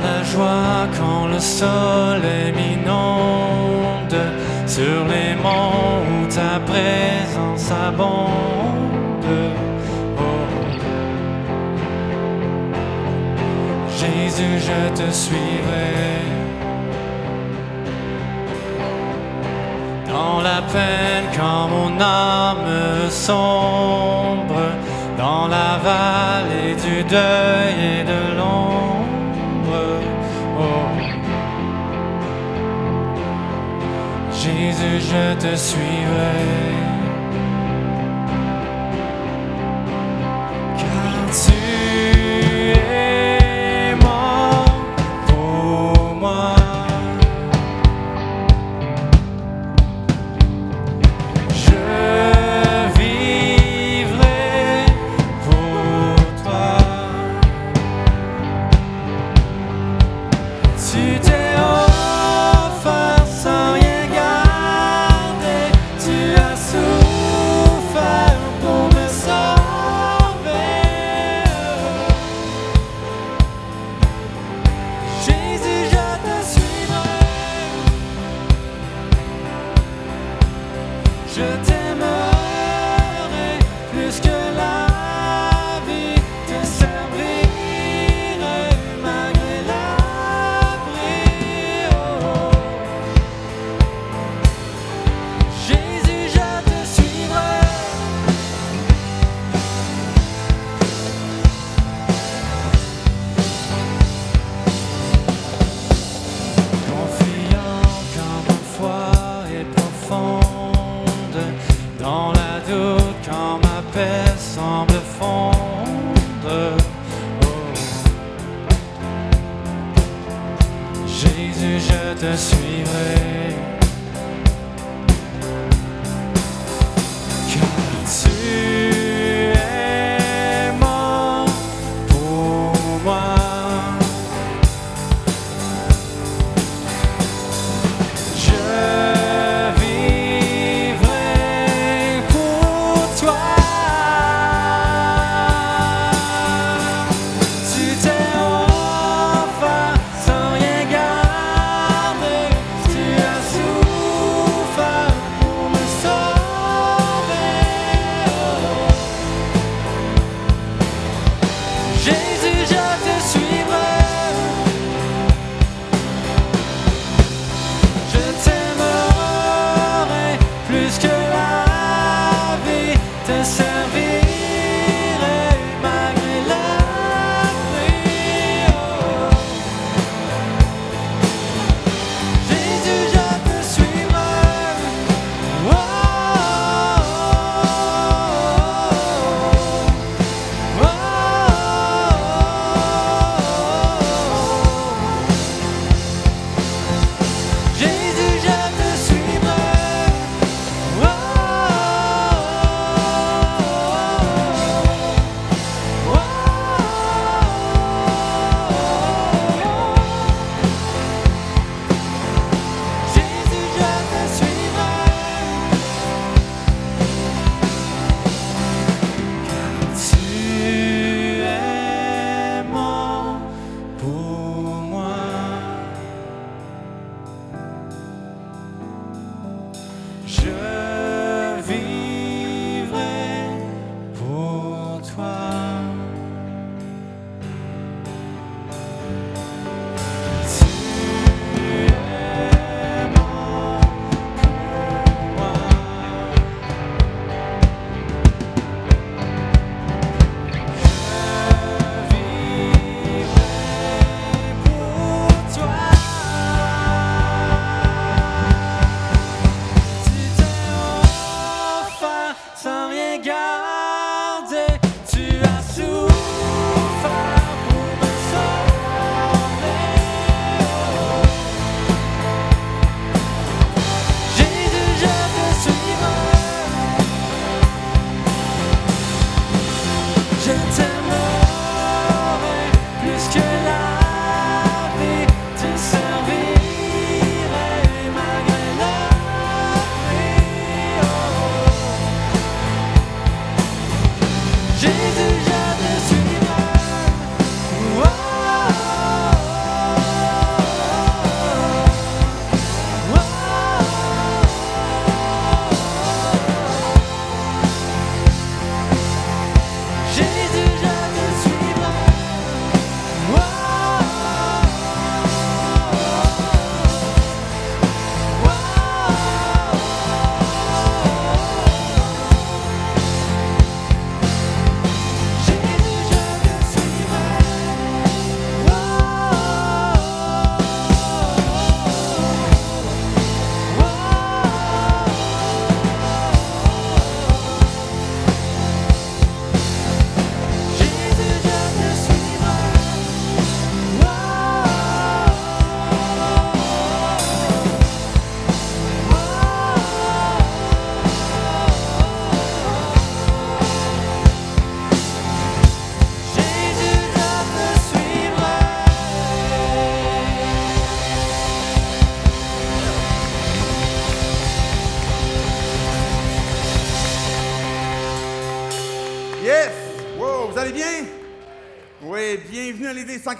La joie quand le soleil m'inonde Sur les monts où ta présence abonde. Oh. Jésus, je te suivrai Dans la peine quand mon âme sombre Dans la vallée du deuil et de Jésus, je te suivrai.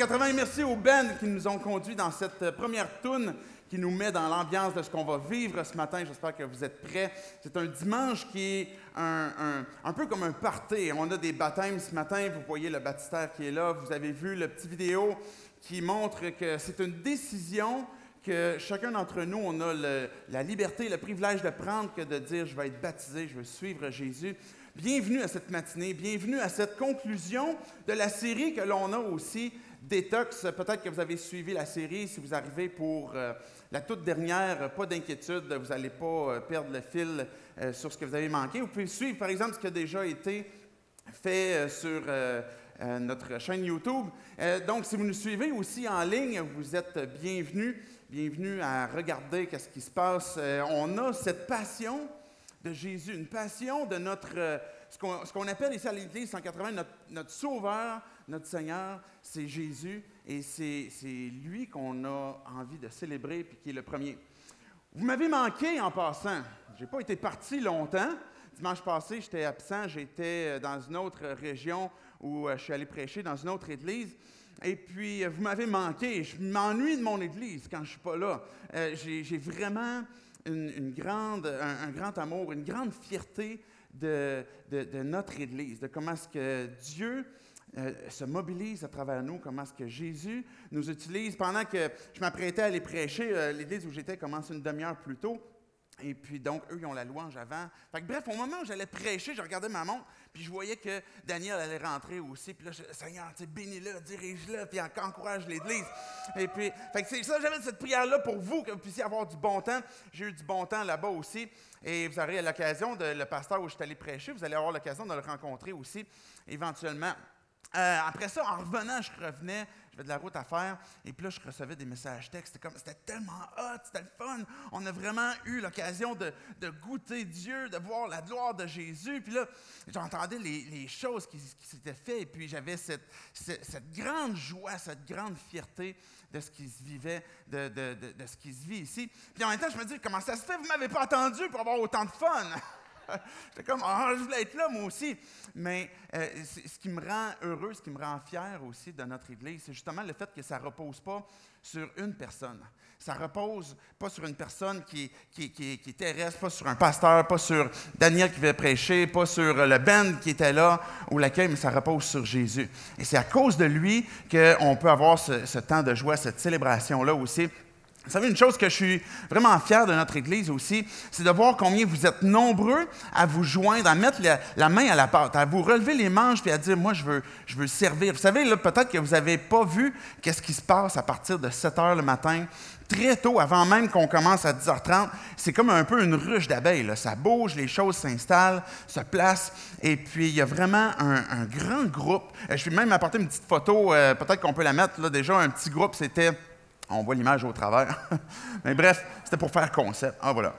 Merci aux Ben qui nous ont conduits dans cette euh, première toune qui nous met dans l'ambiance de ce qu'on va vivre ce matin. J'espère que vous êtes prêts. C'est un dimanche qui est un, un, peu comme un party. On a des baptêmes ce matin. Vous voyez le baptistère qui est là. Vous avez vu le petit vidéo qui montre que c'est une décision que chacun d'entre nous, on a la liberté, le privilège de prendre que de dire je vais être baptisé, je veux suivre Jésus. Bienvenue à cette matinée, bienvenue à cette conclusion de la série que l'on a aussi Détox. Peut-être que vous avez suivi la série, si vous arrivez pour euh, la toute dernière, euh, pas d'inquiétude, vous n'allez pas euh, perdre le fil sur ce que vous avez manqué. Vous pouvez suivre, par exemple, ce qui a déjà été fait sur notre chaîne YouTube. Donc, si vous nous suivez aussi en ligne, vous êtes bienvenus. Bienvenue à regarder qu'est-ce qui se passe. On a cette passion de Jésus, une passion de notre, ce qu'on ce appelle ici à l'Église 180, notre, notre Sauveur, notre Seigneur, c'est Jésus. Et c'est lui qu'on a envie de célébrer, puis qui est le premier. Vous m'avez manqué en passant. Je n'ai pas été parti longtemps. Dimanche passé, j'étais absent. J'étais euh, dans une autre région où euh, je suis allé prêcher dans une autre église. Et puis, euh, vous m'avez manqué. Je m'ennuie de mon église quand je ne suis pas là. J'ai vraiment une, grande, un, un grand amour, une grande fierté de, de- de notre église, de comment est-ce que Dieu euh, se mobilise à travers nous, comment est-ce que Jésus nous utilise. Pendant que je m'apprêtais à aller prêcher, euh, l'église où j'étais commence une demi-heure plus tôt. Et puis, donc, eux, ils ont la louange avant. Fait que, bref, au moment où j'allais prêcher, je regardais ma montre, puis je voyais que Daniel allait rentrer aussi. Puis là, je, Seigneur, bénis-le, dirige-le, puis encourage l'Église. Et puis, fait que c'est ça, j'avais cette prière-là pour vous, que vous puissiez avoir du bon temps. J'ai eu du bon temps là-bas aussi. Et vous aurez l'occasion, de, le pasteur où je suis allé prêcher, vous allez avoir l'occasion de le rencontrer aussi, éventuellement. Euh, après ça, en revenant, je revenais, j'avais de la route à faire, et puis là, je recevais des messages textes. C'était comme, c'était tellement hot, c'était le fun. On a vraiment eu l'occasion de, goûter Dieu, de voir la gloire de Jésus. Puis là, j'entendais les, choses qui, s'étaient faites, et puis j'avais cette, grande joie, cette grande fierté de ce qui se vivait, de, de- ce qui se vit ici. Puis en même temps, je me dis, comment ça se fait, vous m'avez pas attendu pour avoir autant de fun? J'étais comme, ah, je voulais être là, moi aussi. Mais euh, ce qui me rend heureux, ce qui me rend fier aussi de notre Église, c'est justement le fait que ça ne repose pas sur une personne. Ça repose pas sur une personne qui, qui, qui, est terrestre, pas sur un pasteur, pas sur Daniel qui veut prêcher, pas sur le band qui était là ou l'accueil, mais ça repose sur Jésus. Et c'est à cause de lui qu'on peut avoir ce temps de joie, cette célébration-là aussi. Vous savez, une chose que je suis vraiment fier de notre Église aussi, c'est de voir combien vous êtes nombreux à vous joindre, à mettre la, main à la pâte, à vous relever les manches puis à dire, moi, je veux, je veux servir. Vous savez, peut-être que vous n'avez pas vu qu'est-ce qui se passe à partir de 7 heures le matin. Très tôt, avant même qu'on commence à 10h30, c'est comme un peu une ruche d'abeilles. Ça bouge, les choses s'installent, se placent. Et puis, il y a vraiment un, un grand groupe. Euh, Je vais même apporter une petite photo, euh, peut-être qu'on peut la mettre là déjà. Un petit groupe, c'était on voit l'image au travers. Mais bref, c'était pour faire concept. Ah, voilà.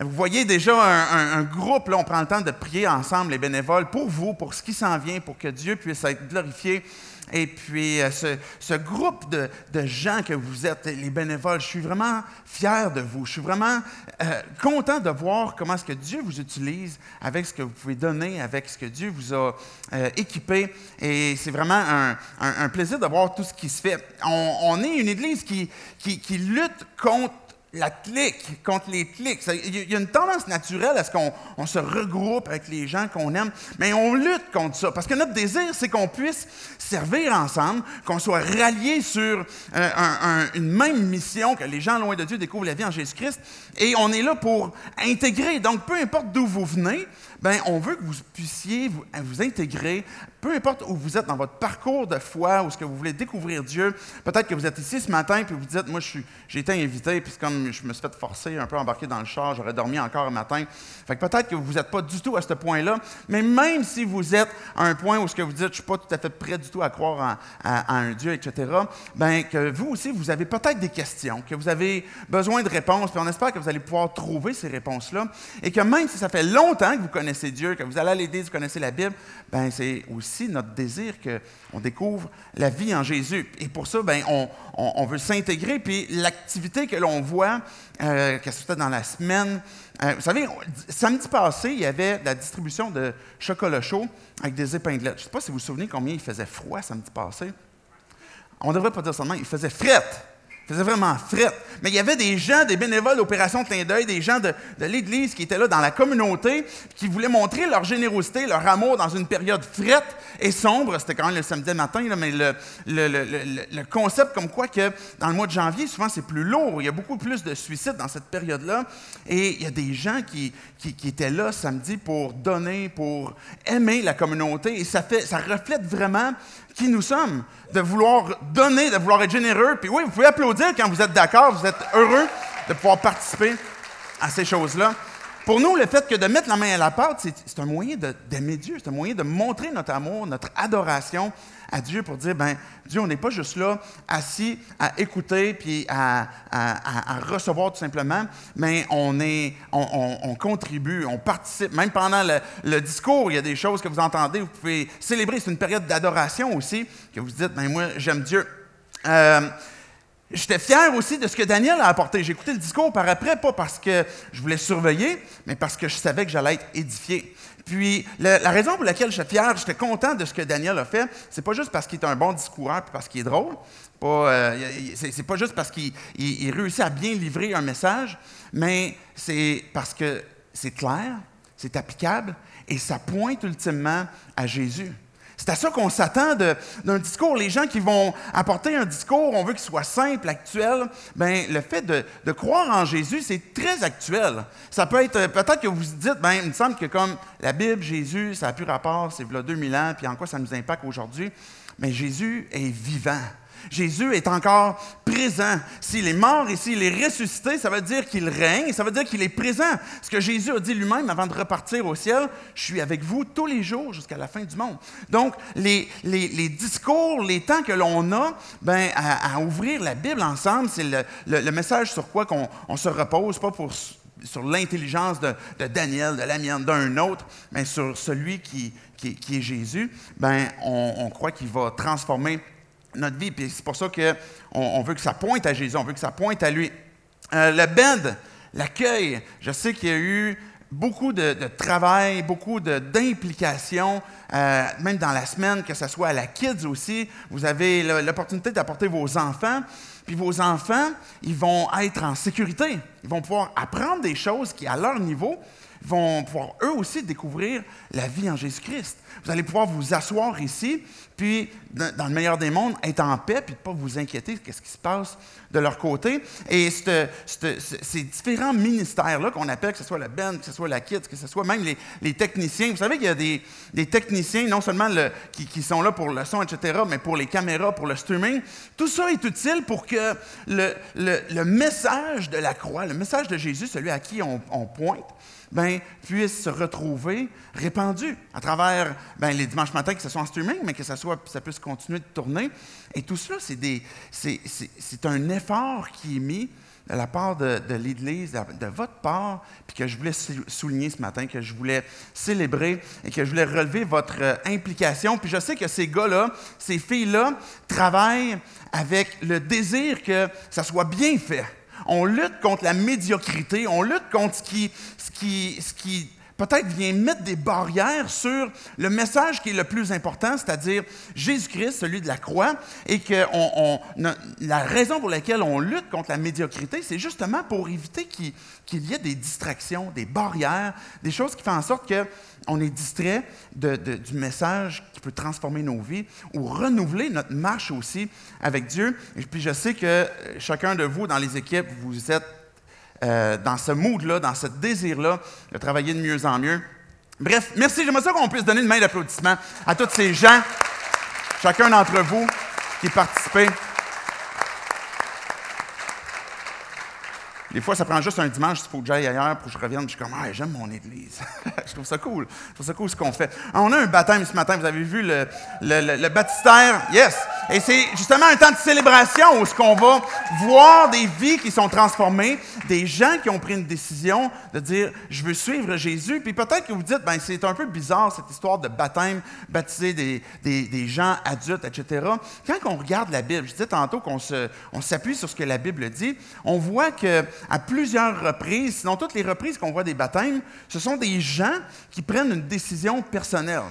Vous voyez déjà un, un- un groupe, là, on prend le temps de prier ensemble, les bénévoles, pour vous, pour ce qui s'en vient, pour que Dieu puisse être glorifié. Et puis, euh, ce, ce groupe de, de gens que vous êtes, les bénévoles, je suis vraiment fier de vous. Je suis vraiment euh, content de voir comment est-ce que Dieu vous utilise avec ce que vous pouvez donner, avec ce que Dieu vous a euh, équipé. Et c'est vraiment un, un- plaisir de voir tout ce qui se fait. On, est une Église qui, qui lutte contre la clique, contre les. Ça- Il y a- une tendance naturelle à ce qu'on on se regroupe avec les gens qu'on aime, mais on lutte contre ça. Parce que notre désir, c'est qu'on puisse servir ensemble, qu'on soit ralliés sur euh, un- un- une même mission, que les gens loin de Dieu découvrent la vie en Jésus-Christ. Et on est là pour intégrer. Donc, peu importe d'où vous venez, ben, on veut que vous puissiez vous, intégrer, peu importe où vous êtes dans votre parcours de foi, où ce que vous voulez découvrir Dieu. Peut-être que vous êtes ici ce matin, puis vous dites, moi, j'ai été invité, puis comme je me suis fait forcer, un peu embarqué dans le char, j'aurais dormi encore un matin. Fait peut-être que vous n'êtes pas du tout à ce point-là, mais même si vous êtes à un point où ce que vous dites, je ne suis pas tout à fait prêt du tout à croire en- à un Dieu, etc., ben que vous aussi, vous avez peut-être des questions, que vous avez besoin de réponses, puis on espère que vous allez pouvoir trouver ces réponses-là, et que même si ça fait longtemps que vous connaissez connaissez Dieu, que vous allez à l'Église, vous connaissez la Bible, ben c'est aussi notre désir qu'on découvre la vie en Jésus. Et pour ça, ben on, on, veut s'intégrer. Puis l'activité que l'on voit, euh, que c'était dans la semaine, euh, vous savez, samedi passé, il y avait la distribution de chocolat chaud avec des épinglettes. Je ne sais pas si vous vous souvenez combien il faisait froid samedi passé. On ne devrait pas dire seulement, il faisait frette. Faisait vraiment fret. Mais il y avait des gens, des bénévoles d'Opération Clin d'œil, des gens de, l'Église qui étaient là dans la communauté, qui voulaient montrer leur générosité, leur amour dans une période frette et sombre. C'était quand même le samedi matin, mais le, concept comme quoi que dans le mois de janvier, souvent c'est plus lourd. Il y a beaucoup plus de suicides dans cette période-là. Et il y a des gens qui, qui, étaient là samedi pour donner, pour aimer la communauté. Et ça, fait, ça reflète vraiment qui nous sommes, de vouloir donner, de vouloir être généreux. Puis oui, vous pouvez applaudir quand vous êtes d'accord, vous êtes heureux de pouvoir participer à ces choses-là. Pour nous, le fait que de mettre la main à la pâte, c'est un moyen d'aimer Dieu, c'est un moyen de montrer notre amour, notre adoration à Dieu pour dire, ben Dieu, on n'est pas juste là assis à écouter puis à, recevoir tout simplement, mais on, est, on, contribue, on participe. Même pendant le, discours, il y a des choses que vous entendez, vous pouvez célébrer. C'est une période d'adoration aussi, que vous dites, ben moi, j'aime Dieu. Euh, J'étais fier aussi de ce que Daniel a apporté. J'ai écouté le discours par après, pas parce que je voulais surveiller, mais parce que je savais que j'allais être édifié. Puis la, raison pour laquelle j'étais fier, j'étais content de ce que Daniel a fait, c'est pas juste parce qu'il est un bon discoureur puis parce qu'il est drôle. Euh, c'est, pas juste parce qu'il réussit à bien livrer un message, mais c'est parce que c'est clair, c'est applicable et ça pointe ultimement à Jésus. C'est à ça qu'on s'attend d'un discours. Les gens qui vont apporter un discours, on veut qu'il soit simple, actuel. Bien, le fait de, croire en Jésus, c'est très actuel. Ça peut être, peut-être que vous dites, bien, il me semble que comme la Bible, Jésus, ça n'a plus rapport, c'est là 2000 ans, puis en quoi ça nous impacte aujourd'hui. Mais Jésus est vivant. Jésus est encore présent. S'il est mort et s'il est ressuscité, ça veut dire qu'il règne, ça veut dire qu'il est présent. Ce que Jésus a dit lui-même avant de repartir au ciel, je suis avec vous tous les jours jusqu'à la fin du monde. Donc, les, discours, les temps que l'on a ben, à, ouvrir la Bible ensemble, c'est le, message sur quoi qu'on on se repose, pas pour sur l'intelligence de, Daniel, de la mienne, d'un autre, mais sur celui qui, est Jésus, ben, on croit qu'il va transformer notre vie. Puis c'est pour ça qu'on on veut que ça pointe à Jésus, on veut que ça pointe à lui. Euh, le bend, l'accueil, je sais qu'il y a eu beaucoup de, travail, beaucoup d'implications, euh, même dans la semaine, que ce soit à la Kids aussi. Vous avez l'opportunité d'apporter vos enfants. Puis vos enfants, ils vont être en sécurité. Ils vont pouvoir apprendre des choses qui, à leur niveau, vont pouvoir eux aussi découvrir la vie en Jésus-Christ. Vous allez pouvoir vous asseoir ici, puis dans le meilleur des mondes, être en paix, puis ne pas vous inquiéter de ce qui se passe de leur côté. Et ces différents ministères-là qu'on appelle, que ce soit la band, que ce soit la kit, que ce soit même les, techniciens. Vous savez qu'il y a des, techniciens, non seulement qui, sont là pour le son, etc., mais pour les caméras, pour le streaming. Tout ça est utile pour que le, message de la croix, le message de Jésus, celui à qui on pointe, ben, puisse se retrouver répandu à travers ben, les dimanches matins, que ce soit en streaming, mais que ça, soit, ça puisse continuer de tourner. Et tout cela, c'est un effort qui est mis de la part de, l'Église, de, votre part, puis que je voulais souligner ce matin, que je voulais célébrer et que je voulais relever votre euh, implication. Puis je sais que ces gars-là, ces filles-là, travaillent avec le désir que ça soit bien fait on lutte contre la médiocrité, on lutte contre ce qui, ce qui, ce qui peut-être vient mettre des barrières sur le message qui est le plus important, c'est-à-dire Jésus-Christ, celui de la croix, et que la raison pour laquelle on lutte contre la médiocrité, c'est justement pour éviter qu'il y ait des distractions, des barrières, des choses qui font en sorte qu'on est distrait du message qui peut transformer nos vies ou renouveler notre marche aussi avec Dieu. Et puis je sais que chacun de vous dans les équipes, vous êtes euh, dans ce mood-là, dans ce désir-là de travailler de mieux en mieux. Bref, merci. J'aimerais ça qu'on puisse donner une main d'applaudissement à tous ces gens, chacun d'entre vous qui participent. Des fois, ça prend juste un dimanche, il faut que j'aille ailleurs pour que je revienne. Je suis comme, ah, j'aime mon église. je trouve ça cool. Je trouve ça cool ce qu'on fait. on a un baptême ce matin. Vous avez vu le, baptistère? Yes! Et c'est justement un temps de célébration où ce qu'on va voir des vies qui sont transformées, des gens qui ont pris une décision de dire je veux suivre Jésus. Puis peut-être que vous dites ben c'est un peu bizarre cette histoire de baptême, baptiser des, gens adultes, etc. Quand on regarde la Bible, je disais tantôt qu'on s'appuie sur ce que la Bible dit, on voit que à plusieurs reprises, sinon toutes les reprises qu'on voit des baptêmes, ce sont des gens qui prennent une décision personnelle.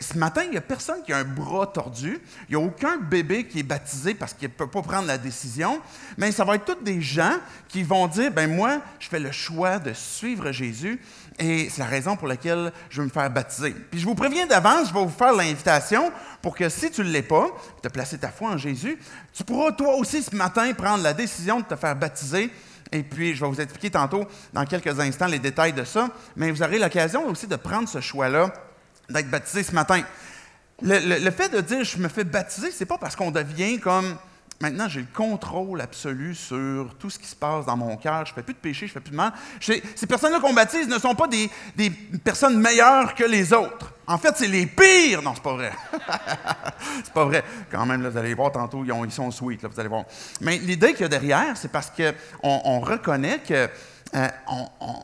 Ce matin, il n'y a personne qui a un bras tordu. Il n'y a aucun bébé qui est baptisé parce qu'il ne peut pas prendre la décision. Mais ça va être tous des gens qui vont dire, ben moi, je fais le choix de suivre Jésus et c'est la raison pour laquelle je veux me faire baptiser. Puis je vous préviens d'avance, je vais vous faire l'invitation pour que si tu ne l'es pas, tu as placé ta foi en Jésus, tu pourras toi aussi ce matin prendre la décision de te faire baptiser et puis, je vais vous expliquer tantôt, dans quelques instants, les détails de ça. Mais vous aurez l'occasion aussi de prendre ce choix-là d'être baptisé ce matin. Le, fait de dire je me fais baptiser, c'est pas parce qu'on devient comme maintenant j'ai le contrôle absolu sur tout ce qui se passe dans mon cœur, je fais plus de péché, je fais plus de mal. ces personnes-là qu'on baptise ne sont pas des, personnes meilleures que les autres. En fait, c'est les pires. Non, c'est pas vrai. c'est pas vrai. Quand même, vous allez voir tantôt, ils, sont sweet, là, vous allez voir. Mais l'idée qu'il y a derrière, c'est parce qu'on on reconnaît que euh,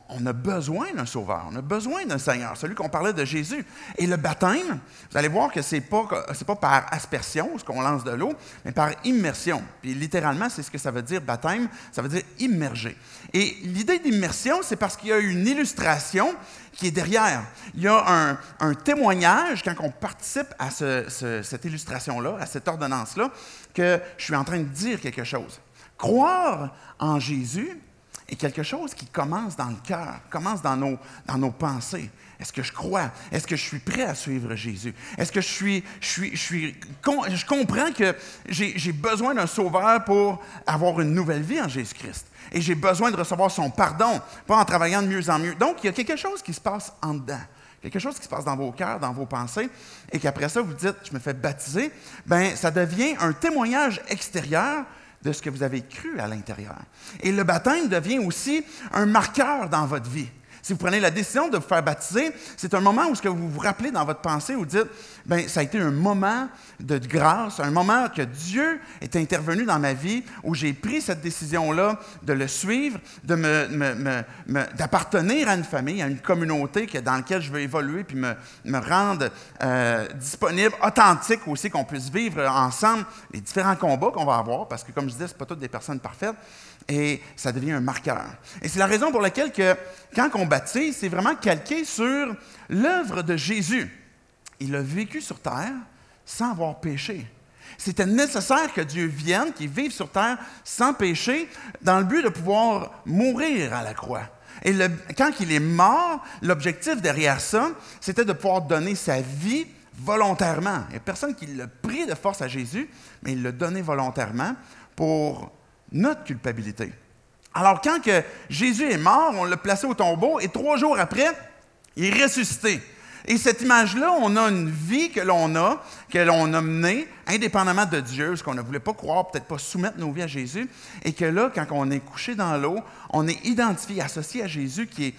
on, a besoin d'un sauveur, on a besoin d'un Seigneur, celui qu'on parlait de Jésus. Et le baptême, vous allez voir que ce n'est pas, pas par aspersion, ce qu'on lance de l'eau, mais par immersion. Puis littéralement, c'est ce que ça veut dire baptême, ça veut dire immerger. Et l'idée d'immersion, c'est parce qu'il y a une illustration qui est derrière. Il y a un, témoignage quand on participe à cette illustration-là, à cette ordonnance-là, que je suis en train de dire quelque chose. Croire en Jésus, est quelque chose qui commence dans le cœur, commence dans nos, pensées. Est-ce que je crois? Est-ce que je suis prêt à suivre Jésus? Est-ce que je je comprends que j'ai besoin d'un sauveur pour avoir une nouvelle vie en Jésus-Christ? Et j'ai besoin de recevoir son pardon, pas en travaillant de mieux en mieux. Donc, il y a quelque chose qui se passe en dedans quelque chose qui se passe dans vos cœurs, dans vos pensées, et qu'après ça, vous dites, je me fais baptiser, ben ça devient un témoignage extérieur de ce que vous avez cru à l'intérieur. Et le baptême devient aussi un marqueur dans votre vie. Si vous prenez la décision de vous faire baptiser, c'est un moment où ce que vous vous rappelez dans votre pensée, vous dites, ben ça a été un moment de grâce, un moment que Dieu est intervenu dans ma vie, où j'ai pris cette décision-là de le suivre, de me, d'appartenir à une famille, à une communauté dans laquelle je veux évoluer, puis me, rendre euh, disponible, authentique aussi, qu'on puisse vivre ensemble les différents combats qu'on va avoir, parce que comme je disais, ce pas toutes des personnes parfaites et ça devient un marqueur. Et c'est la raison pour laquelle que, quand on baptise, c'est vraiment calqué sur l'œuvre de Jésus. Il a vécu sur terre sans avoir péché. C'était nécessaire que Dieu vienne, qu'il vive sur terre sans péché, dans le but de pouvoir mourir à la croix. Et quand il est mort, l'objectif derrière ça, c'était de pouvoir donner sa vie volontairement. Il n'y a personne qui l'a pris de force à Jésus, mais il l'a donné volontairement pour notre culpabilité. Alors, quand que Jésus est mort, on l'a placé au tombeau et trois jours après, il est ressuscité. Et cette image-là, on a une vie que l'on a, que l'on a menée, indépendamment de Dieu, ce qu'on ne voulait pas croire, peut-être pas soumettre nos vies à Jésus, et que là, quand on est couché dans l'eau, on est identifié, associé à Jésus qui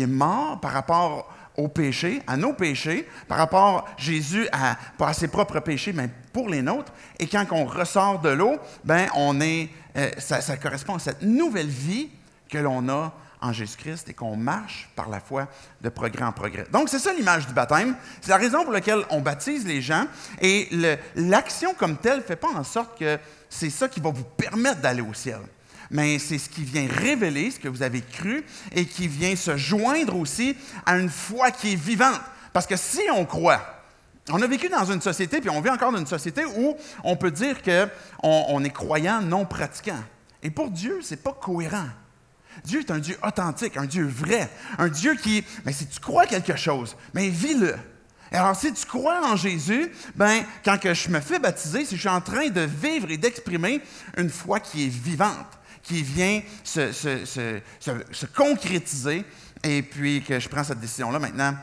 est, mort par rapport au péché, à nos péchés, par rapport à Jésus, à, pas à ses propres péchés, mais pour les nôtres. Et quand on ressort de l'eau, ben on est, euh, ça, correspond à cette nouvelle vie que l'on a en Jésus-Christ et qu'on marche par la foi de progrès en progrès. Donc, c'est ça l'image du baptême. C'est la raison pour laquelle on baptise les gens. Et l'action comme telle ne fait pas en sorte que c'est ça qui va vous permettre d'aller au ciel mais c'est ce qui vient révéler ce que vous avez cru et qui vient se joindre aussi à une foi qui est vivante. Parce que si on croit, on a vécu dans une société, puis on vit encore dans une société où on peut dire qu'on on est croyant non pratiquant. Et pour Dieu, ce n'est pas cohérent. Dieu est un Dieu authentique, un Dieu vrai, un Dieu qui, mais si tu crois quelque chose, mais vis-le. Alors, si tu crois en Jésus, ben, quand que je me fais baptiser, si je suis en train de vivre et d'exprimer une foi qui est vivante, qui vient se, concrétiser et puis que je prends cette décision-là maintenant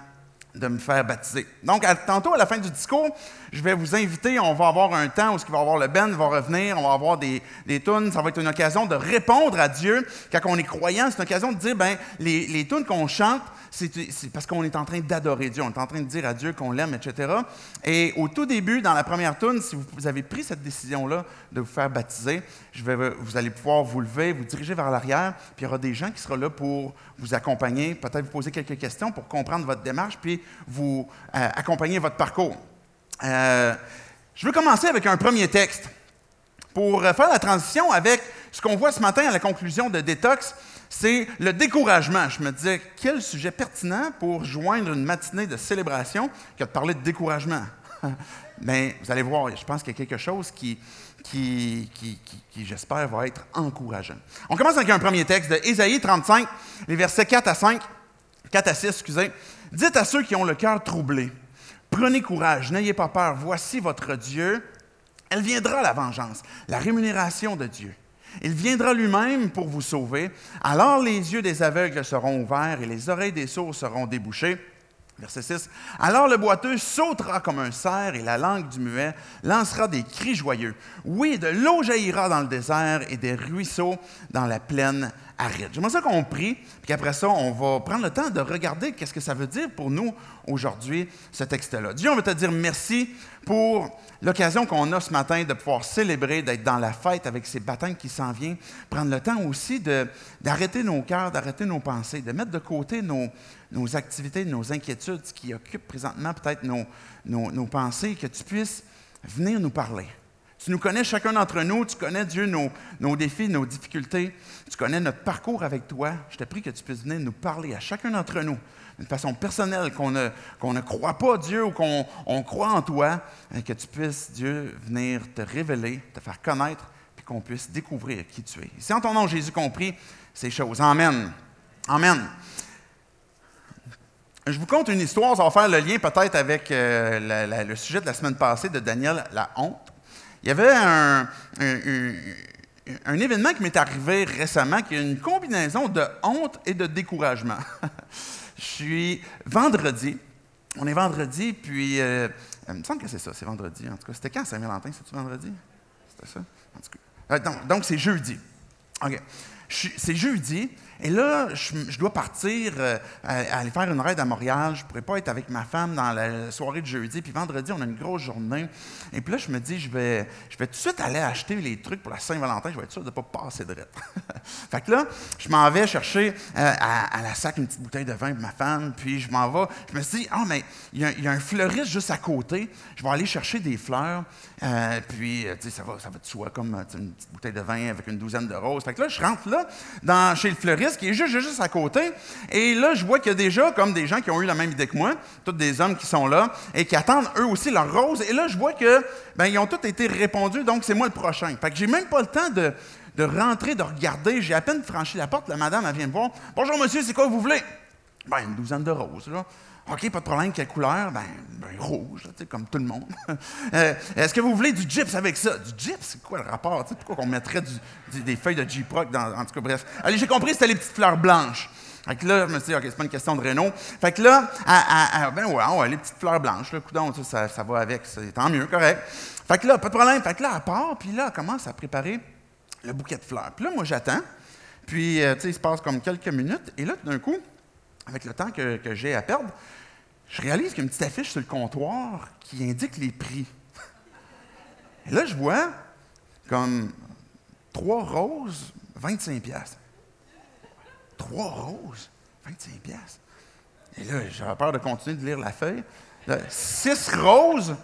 de me faire baptiser. Donc, tantôt, à la fin du discours, je vais vous inviter, on va avoir un temps où il va avoir le Ben va revenir, on va avoir des, des tunes, ça va être une occasion de répondre à Dieu. Quand on est croyant, c'est une occasion de dire, ben les, les tunes qu'on chante, c'est parce qu'on est en train d'adorer Dieu, on est en train de dire à Dieu qu'on l'aime, etc. Et au tout début, dans la première tune, si vous, avez pris cette décision-là de vous faire baptiser, vous allez pouvoir vous lever, vous diriger vers l'arrière, puis il y aura des gens qui seront là pour vous accompagner, peut-être vous poser quelques questions pour comprendre votre démarche, puis vous euh, accompagner votre parcours. Euh, je veux commencer avec un premier texte pour euh, faire la transition avec ce qu'on voit ce matin à la conclusion de Détox, c'est le découragement. Je me disais, quel sujet pertinent pour joindre une matinée de célébration que de parler de découragement? Mais vous allez voir, je pense qu'il y a quelque chose qui, j'espère, va être encourageant. On commence avec un premier texte de Ésaïe 35, les versets 4 à 5, 4 à 6, excusez. Dites à ceux qui ont le cœur troublé, prenez courage, n'ayez pas peur, voici votre Dieu. Elle viendra la vengeance, la rémunération de Dieu. Il viendra lui-même pour vous sauver. Alors les yeux des aveugles seront ouverts et les oreilles des sourds seront débouchées. Verset 6. Alors le boiteux sautera comme un cerf et la langue du muet lancera des cris joyeux. Oui, de l'eau jaillira dans le désert et des ruisseaux dans la plaine aride. J'aimerais ça qu'on prie, puis qu'après ça, on va prendre le temps de regarder qu'est-ce que ça veut dire pour nous aujourd'hui, ce texte-là. Dieu, on veut te dire merci pour l'occasion qu'on a ce matin de pouvoir célébrer, d'être dans la fête avec ces baptêmes qui s'en viennent. Prendre le temps aussi d'arrêter nos cœurs, d'arrêter nos pensées, de mettre de côté nos, nos activités, nos inquiétudes, ce qui occupe présentement peut-être nos, nos, pensées, que tu puisses venir nous parler. Tu nous connais chacun d'entre nous, tu connais Dieu, nos, nos défis, nos difficultés, tu connais notre parcours avec toi. Je te prie que tu puisses venir nous parler à chacun d'entre nous d'une façon personnelle, qu'on ne, qu'on ne croit pas Dieu ou qu'on on croit en toi, et que tu puisses, Dieu, venir te révéler, te faire connaître, puis qu'on puisse découvrir qui tu es. C'est en ton nom, Jésus, compris ces choses. Amen. Amen. Je vous conte une histoire, ça va faire le lien peut-être avec euh, le sujet de la semaine passée de Daniel, la honte. Il y avait un, événement qui m'est arrivé récemment qui est une combinaison de honte et de découragement. Je suis vendredi, on est vendredi, puis euh, il me semble que c'est ça, c'est vendredi. En tout cas, c'était quand Saint-Valentin? C'est-tu vendredi? C'était ça? En tout cas. Euh, donc, c'est jeudi. OK. C'est jeudi, et là, je, dois partir euh, à- aller faire une raid à Montréal. Je ne pourrais pas être avec ma femme dans la soirée de jeudi. Puis vendredi, on a une grosse journée. Et puis là, je me dis, je vais, je vais tout de suite aller acheter les trucs pour la Saint-Valentin. Je vais être sûr de ne pas passer de rette. fait que là, je m'en vais chercher euh, à, la sac une petite bouteille de vin pour ma femme. Puis je m'en vais. Je me suis dit, ah, mais y, a- il y a un fleuriste juste à côté. Je vais aller chercher des fleurs. Euh, puis, euh, tu sais, ça va, ça va de soi, comme euh, une petite bouteille de vin avec une douzaine de roses. Fait que là, je rentre là, dans, chez le fleuriste, qui est juste, juste à côté. Et là, je vois qu'il y a déjà, comme des gens qui ont eu la même idée que moi, tous des hommes qui sont là et qui attendent eux aussi leurs roses. Et là, je vois que, ben, ils ont tous été répondus, donc c'est moi le prochain. Fait que j'ai même pas le temps de, de rentrer, de regarder. J'ai à peine franchi la porte. La madame, vient me voir. Bonjour, monsieur, c'est quoi vous voulez? Ben, une douzaine de roses, là. OK, pas de problème. Quelle couleur? Ben, ben, rouge, là, comme tout le monde. Euh, Est-ce que vous voulez du gyps avec ça? Du gyps? C'est quoi le rapport? Pourquoi on mettrait des feuilles de J-Proc dans. En tout cas, bref. Allez, j'ai compris, c'était les petites fleurs blanches. Fait que là, je me suis dit, OK, c'est pas une question de Renault. Fait que là, à- à- à- ben ouais, les petites fleurs blanches, là, coudonc, ça, ça, va avec, c'est tant mieux, correct. Fait que là, pas de problème. Fait que là, elle part, puis là, elle commence à préparer le bouquet de fleurs. Puis là, moi, j'attends. Puis, euh, tu sais, il se passe comme quelques minutes. Et là, tout d'un coup, avec le temps que, j'ai à perdre, je réalise qu'il y a une petite affiche sur le comptoir qui indique les prix. Et là, je vois comme trois roses, 25 pièces. Trois roses, 25 pièces. Et là, j'avais peur de continuer de lire la feuille. Six roses,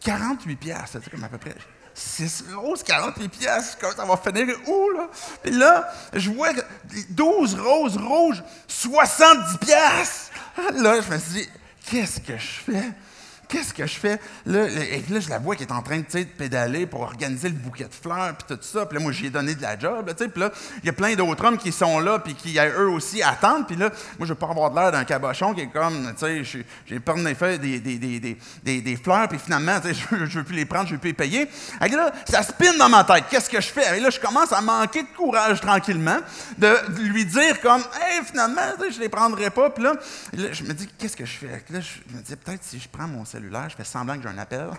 48 pièces. C'est comme à peu près 6 roses, 48 pièces. Ça va finir où, là? Puis là, je vois que 12 roses rouges, 70 pièces. Là, je me suis dit, qu'est-ce que je fais? Qu'est-ce que je fais? Là, et là, je la vois qui est en train de pédaler pour organiser le bouquet de fleurs, puis tout ça. Puis là, moi, j'ai donné de la job. Puis là, il y a plein d'autres hommes qui sont là, puis qui, eux aussi, attendent. Puis là, moi, je veux pas avoir de l'air d'un cabochon qui est comme, tu sais, j'ai- pris des, des, des, des, fleurs, puis finalement, tu sais, je, veux- plus les prendre, je veux plus les payer. Et là, ça spinne dans ma tête. Qu'est-ce que je fais? Et là, je commence à manquer de courage tranquillement, de lui dire comme, hey, finalement, je les prendrai pas. Puis là, là, je me dis, qu'est-ce que je fais? Là, je me dis, peut-être si je prends mon je fais semblant que j'ai un appel.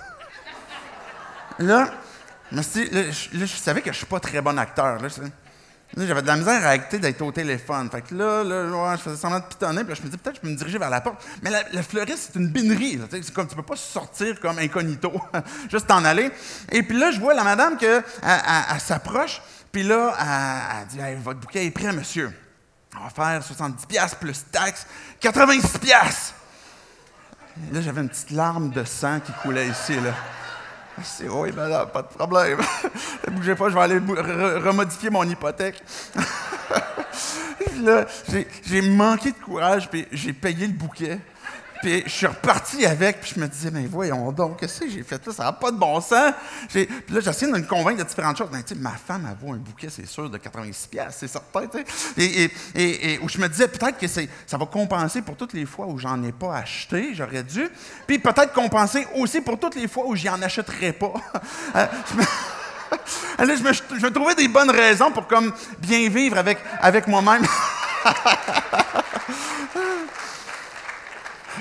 là, je là, je, savais que je suis pas très bon acteur. Là, j'avais de la misère à acter d'être au téléphone. Fait que là, là, je faisais semblant de pitonner. Puis là, je me dis, peut-être que je peux me diriger vers la porte. Mais la, le fleuriste, c'est une binerie. c'est comme, tu peux pas sortir comme incognito, juste t'en aller. Et puis là, je vois la madame que, elle, elle- elle s'approche. Puis là, elle, dit, votre bouquet est prêt, monsieur. On va faire 70$ piastres plus taxes, 86$. Là, j'avais une petite larme de sang qui coulait ici, là. C'est oui, madame, pas de problème. Ne bougez pas, je vais aller remodifier mon hypothèque. Là, j'ai manqué de courage, puis j'ai payé le bouquet. Puis je suis reparti avec, puis je me disais, mais voyons donc, qu'est-ce que j'ai fait là? Ça n'a pas de bon sens. Puis là, j'essayais de me convaincre de différentes choses. Ben, ma femme, elle vaut un bouquet, c'est sûr, de 86 pièces, c'est certain. Et, où je me disais, peut-être que ça va compenser pour toutes les fois où j'en ai pas acheté, j'aurais dû. Puis peut-être compenser aussi pour toutes les fois où j'y en achèterais pas. Euh, je me- Là, je me, je me trouvais des bonnes raisons pour comme bien vivre avec, avec moi-même.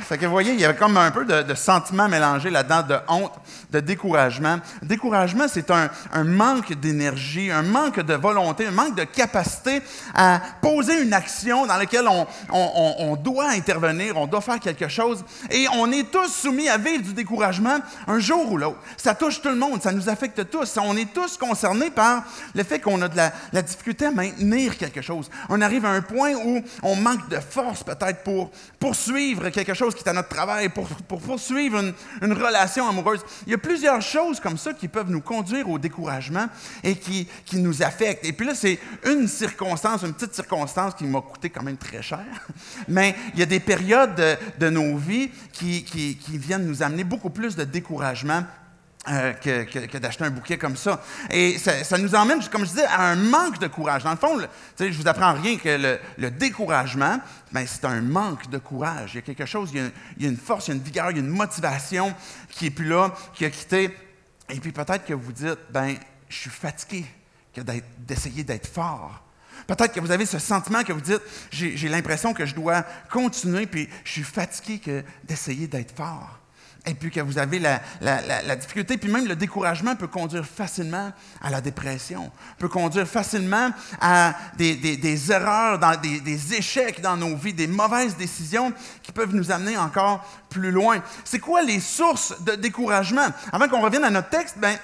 Fait que vous voyez, il y avait comme un peu de, de sentiment mélangé là-dedans, de honte, de découragement. Découragement, c'est un, manque d'énergie, un manque de volonté, un manque de capacité à poser une action dans laquelle on doit intervenir, on doit faire quelque chose. Et on est tous soumis à vivre du découragement un jour ou l'autre. Ça touche tout le monde, ça nous affecte tous. On est tous concernés par le fait qu'on a de la, la difficulté à maintenir quelque chose. On arrive à un point où on manque de force peut-être pour poursuivre quelque chose qui est à notre travail, pour, pour poursuivre une, relation amoureuse. Il y a plusieurs choses comme ça qui peuvent nous conduire au découragement et qui, qui nous affectent. Et puis là, c'est une circonstance, une petite circonstance qui m'a coûté quand même très cher. Mais il y a des périodes de, nos vies qui- qui viennent nous amener beaucoup plus de découragement euh, que, d'acheter un bouquet comme ça. Et ça, nous emmène, comme je disais, à un manque de courage. Dans le fond, le- je vous apprends rien que le, découragement, ben, c'est un manque de courage. Il y a quelque chose, il y a, une force, il y a une vigueur, il y a une motivation qui est plus là, qui a quitté. Et puis peut-être que vous dites, ben, je suis fatigué d'essayer d'être fort. Peut-être que vous avez ce sentiment que vous dites, j'ai l'impression que je dois continuer, puis je suis fatigué d'essayer d'être fort. Et puis que vous avez la, difficulté, puis même le découragement peut conduire facilement à la dépression, peut conduire facilement à des, erreurs, des, des échecs dans nos vies, des mauvaises décisions qui peuvent nous amener encore plus loin. C'est quoi les sources de découragement? Avant qu'on revienne à notre texte, ben,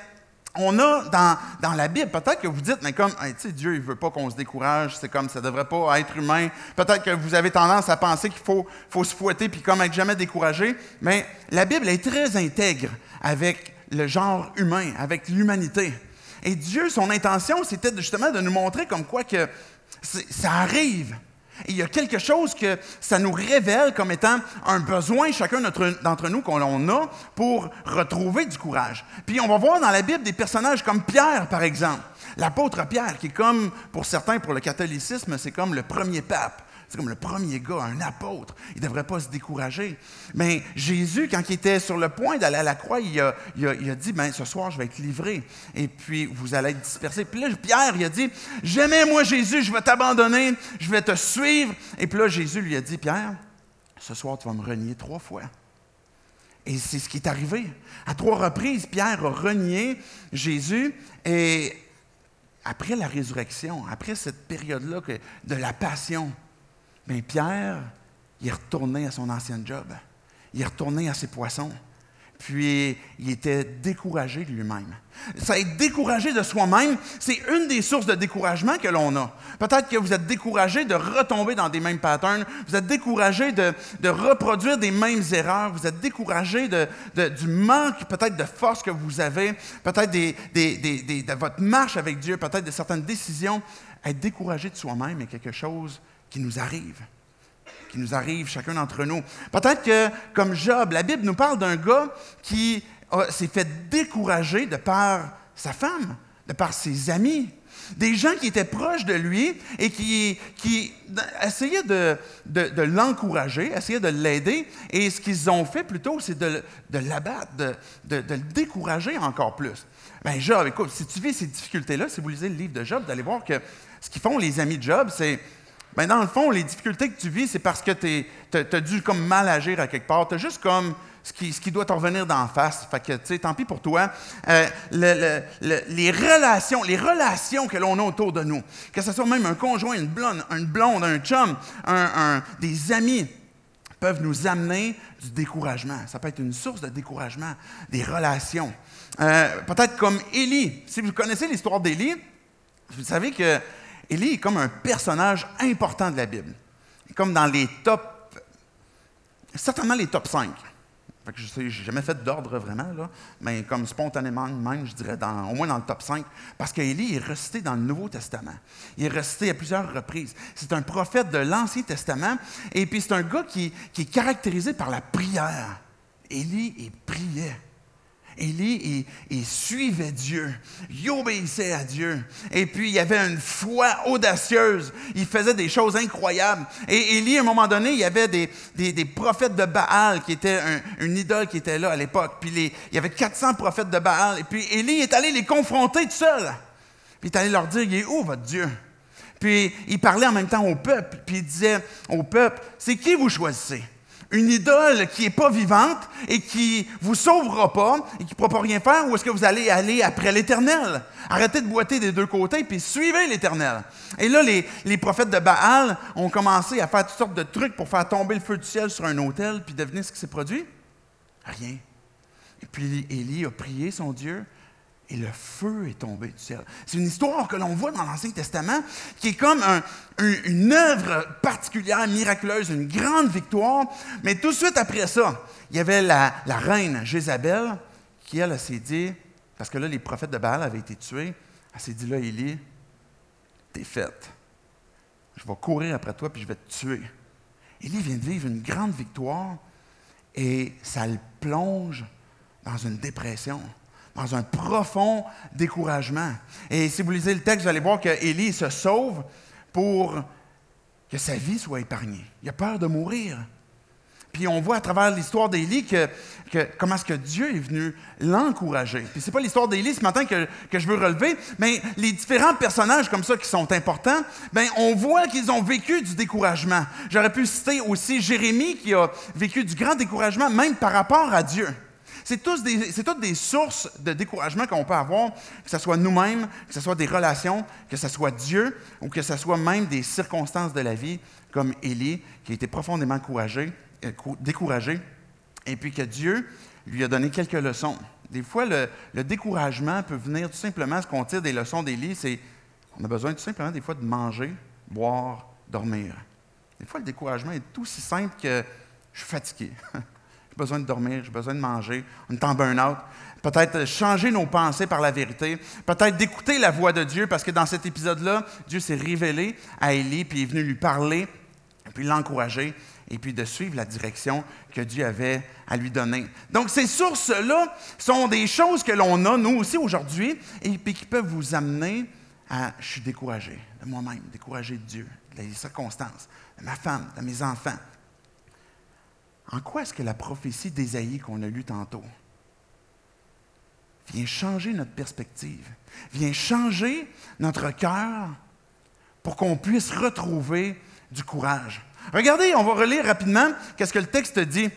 on a dans, dans la Bible, peut-être que vous dites, mais comme, tu sais, Dieu, il veut pas qu'on se décourage, c'est comme ça devrait pas être humain. Peut-être que vous avez tendance à penser qu'il faut, faut se fouetter puis comme être jamais découragé. Mais la Bible est très intègre avec le genre humain, avec l'humanité. Et Dieu, son intention, c'était justement de nous montrer comme quoi que ça arrive. Et il y a quelque chose que ça nous révèle comme étant un besoin, chacun d'entre nous, qu'on a pour retrouver du courage. Puis on va voir dans la Bible des personnages comme Pierre, par exemple. L'apôtre Pierre, qui est comme, pour certains, pour le catholicisme, c'est comme le premier pape. C'est comme le premier gars, un apôtre. Il ne devrait pas se décourager. Mais Jésus, quand il était sur le point d'aller à la croix, il a, dit, ben, ce soir, je vais être livré. Et puis, vous allez être dispersés. Puis là, Pierre, il a dit, jamais moi, Jésus, je vais t'abandonner, je vais te suivre. Et puis là, Jésus lui a dit, Pierre, ce soir, tu vas me renier trois fois. Et c'est ce qui est arrivé. À trois reprises, Pierre a renié Jésus. Et après la résurrection, après cette période-là de la passion, bien, Pierre, il est retourné à son ancien job. Il est retourné à ses poissons. Puis, il était découragé de lui-même. Ça, être découragé de soi-même, c'est une des sources de découragement que l'on a. Peut-être que vous êtes découragé de retomber dans des mêmes patterns. Vous êtes découragé de, reproduire des mêmes erreurs. Vous êtes découragé de, du manque peut-être de force que vous avez, peut-être de votre marche avec Dieu, peut-être de certaines décisions. Être découragé de soi-même est quelque chose qui nous arrive qui nous arrive, chacun d'entre nous. Peut-être que, comme Job, la Bible nous parle d'un gars qui s'est fait décourager de par sa femme, de par ses amis, des gens qui étaient proches de lui et qui, essayaient de, de, l'encourager, essayaient de l'aider. Et ce qu'ils ont fait plutôt, c'est de, de l'abattre, de, le décourager encore plus. Bien, Job, écoute, si tu vis ces difficultés-là, si vous lisez le livre de Job, vous allez voir que ce qu'ils font les amis de Job, c'est ben dans le fond, les difficultés que tu vis, c'est parce que tu as dû comme mal agir à quelque part. Tu as juste comme ce qui, doit te revenir d'en face. Fait que, tu sais, tant pis pour toi. Euh, les relations, les relations que l'on a autour de nous, que ce soit même un conjoint, une blonde, une blonde un chum, des amis, peuvent nous amener du découragement. Ça peut être une source de découragement, des relations. Euh, peut-être comme Élie. Si vous connaissez l'histoire d'Élie, vous savez que Élie est comme un personnage important de la Bible. Comme dans les top, certainement les top 5. je n'ai jamais fait d'ordre vraiment, mais comme spontanément même, je dirais au moins dans le top 5, parce qu'Élie est resté dans le Nouveau Testament. Il est resté à plusieurs reprises. C'est un prophète de l'Ancien Testament, et puis c'est un gars qui, qui est caractérisé par la prière. Élie, il priait. Élie, il, suivait Dieu, il obéissait à Dieu. Et puis, il avait une foi audacieuse. Il faisait des choses incroyables. Et Élie, à un moment donné, il y avait des, prophètes de Baal qui étaient une idole qui était là à l'époque. Puis, il y avait 400 prophètes de Baal. Et puis, Élie est allé les confronter tout seul. Puis, il est allé leur dire, il est où votre Dieu? Puis, il parlait en même temps au peuple. Puis, il disait au peuple, c'est qui vous choisissez? Une idole qui n'est pas vivante et qui vous sauvera pas et qui ne pourra pas rien faire, ou est-ce que vous allez aller après l'Éternel? Arrêtez de boiter des deux côtés, puis suivez l'Éternel. Et là, les, les, prophètes de Baal ont commencé à faire toutes sortes de trucs pour faire tomber le feu du ciel sur un autel, puis devinez ce qui s'est produit? Rien. Et puis Élie a prié son Dieu, et le feu est tombé du ciel. C'est une histoire que l'on voit dans l'Ancien Testament qui est comme une œuvre particulière, miraculeuse, une grande victoire. Mais tout de suite après ça, il y avait la, reine Jézabel qui, elle, s'est dit, parce que là, les prophètes de Baal avaient été tués, elle s'est dit, là, Élie, t'es faite. Je vais courir après toi puis je vais te tuer. Élie vient de vivre une grande victoire et ça le plonge dans une dépression dans un profond découragement. Et si vous lisez le texte, vous allez voir qu'Élie se sauve pour que sa vie soit épargnée. Il a peur de mourir. Puis on voit à travers l'histoire d'Élie que, comment est-ce que Dieu est venu l'encourager. Puis c'est pas l'histoire d'Élie ce matin que, je veux relever, mais les différents personnages comme ça qui sont importants, ben on voit qu'ils ont vécu du découragement. J'aurais pu citer aussi Jérémie qui a vécu du grand découragement même par rapport à Dieu. C'est toutes des sources de découragement qu'on peut avoir, que ce soit nous-mêmes, que ce soit des relations, que ce soit Dieu, ou que ce soit même des circonstances de la vie, comme Élie, qui a été profondément euh, découragé, et puis que Dieu lui a donné quelques leçons. Des fois, le, découragement peut venir tout simplement, ce qu'on tire des leçons d'Élie, c'est qu'on a besoin tout simplement des fois de manger, boire, dormir. Des fois, le découragement est aussi simple que je suis fatigué. J'ai besoin de dormir, j'ai besoin de manger, on est en burn-out. Peut-être changer nos pensées par la vérité. Peut-être d'écouter la voix de Dieu, parce que dans cet épisode-là, Dieu s'est révélé à Élie, puis est venu lui parler, puis l'encourager, et puis de suivre la direction que Dieu avait à lui donner. Donc, ces sources-là sont des choses que l'on a, nous aussi, aujourd'hui, et puis qui peuvent vous amener à je suis découragé de moi-même, découragé de Dieu, des circonstances, de ma femme, de mes enfants. En quoi est-ce que la prophétie d'Ésaïe qu'on a lue tantôt vient changer notre perspective, vient changer notre cœur pour qu'on puisse retrouver du courage? Regardez, on va relire rapidement qu'est-ce que le texte dit.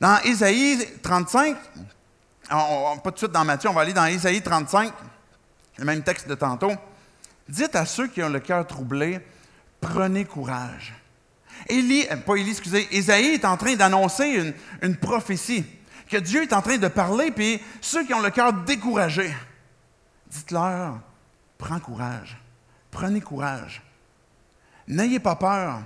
Dans Ésaïe 35, pas tout de suite dans Matthieu, on va aller dans Ésaïe 35, le même texte de tantôt. Dites à ceux qui ont le cœur troublé, prenez courage. Élie, euh, pas Élie, excusez, Ésaïe est en train d'annoncer une, prophétie, que Dieu est en train de parler, puis ceux qui ont le cœur découragé, dites-leur, prends courage, prenez courage. N'ayez pas peur.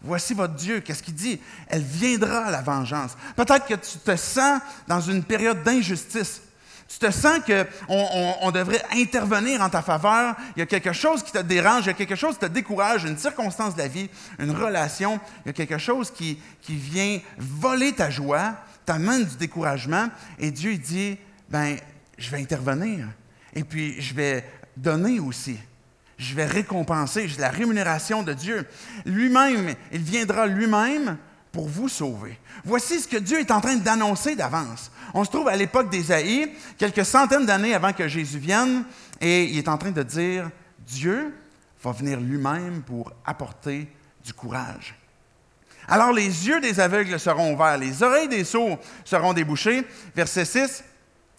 Voici votre Dieu. Qu'est-ce qu'il dit? Elle viendra, la vengeance. Peut-être que tu te sens dans une période d'injustice, Tu te sens qu'on on, devrait intervenir en ta faveur. Il y a quelque chose qui te dérange, il y a quelque chose qui te décourage, une circonstance de la vie, une relation. Il y a quelque chose qui, vient voler ta joie, t'amène du découragement. Et Dieu dit, ben, je vais intervenir. Et puis, je vais donner aussi. Je vais récompenser. J'ai la rémunération de Dieu. Lui-même, il viendra lui-même pour vous sauver. Voici ce que Dieu est en train d'annoncer d'avance. On se trouve à l'époque d'Ésaïe, quelques centaines d'années avant que Jésus vienne, et il est en train de dire, Dieu va venir lui-même pour apporter du courage. Alors les yeux des aveugles seront ouverts, les oreilles des sourds seront débouchées. Verset 6.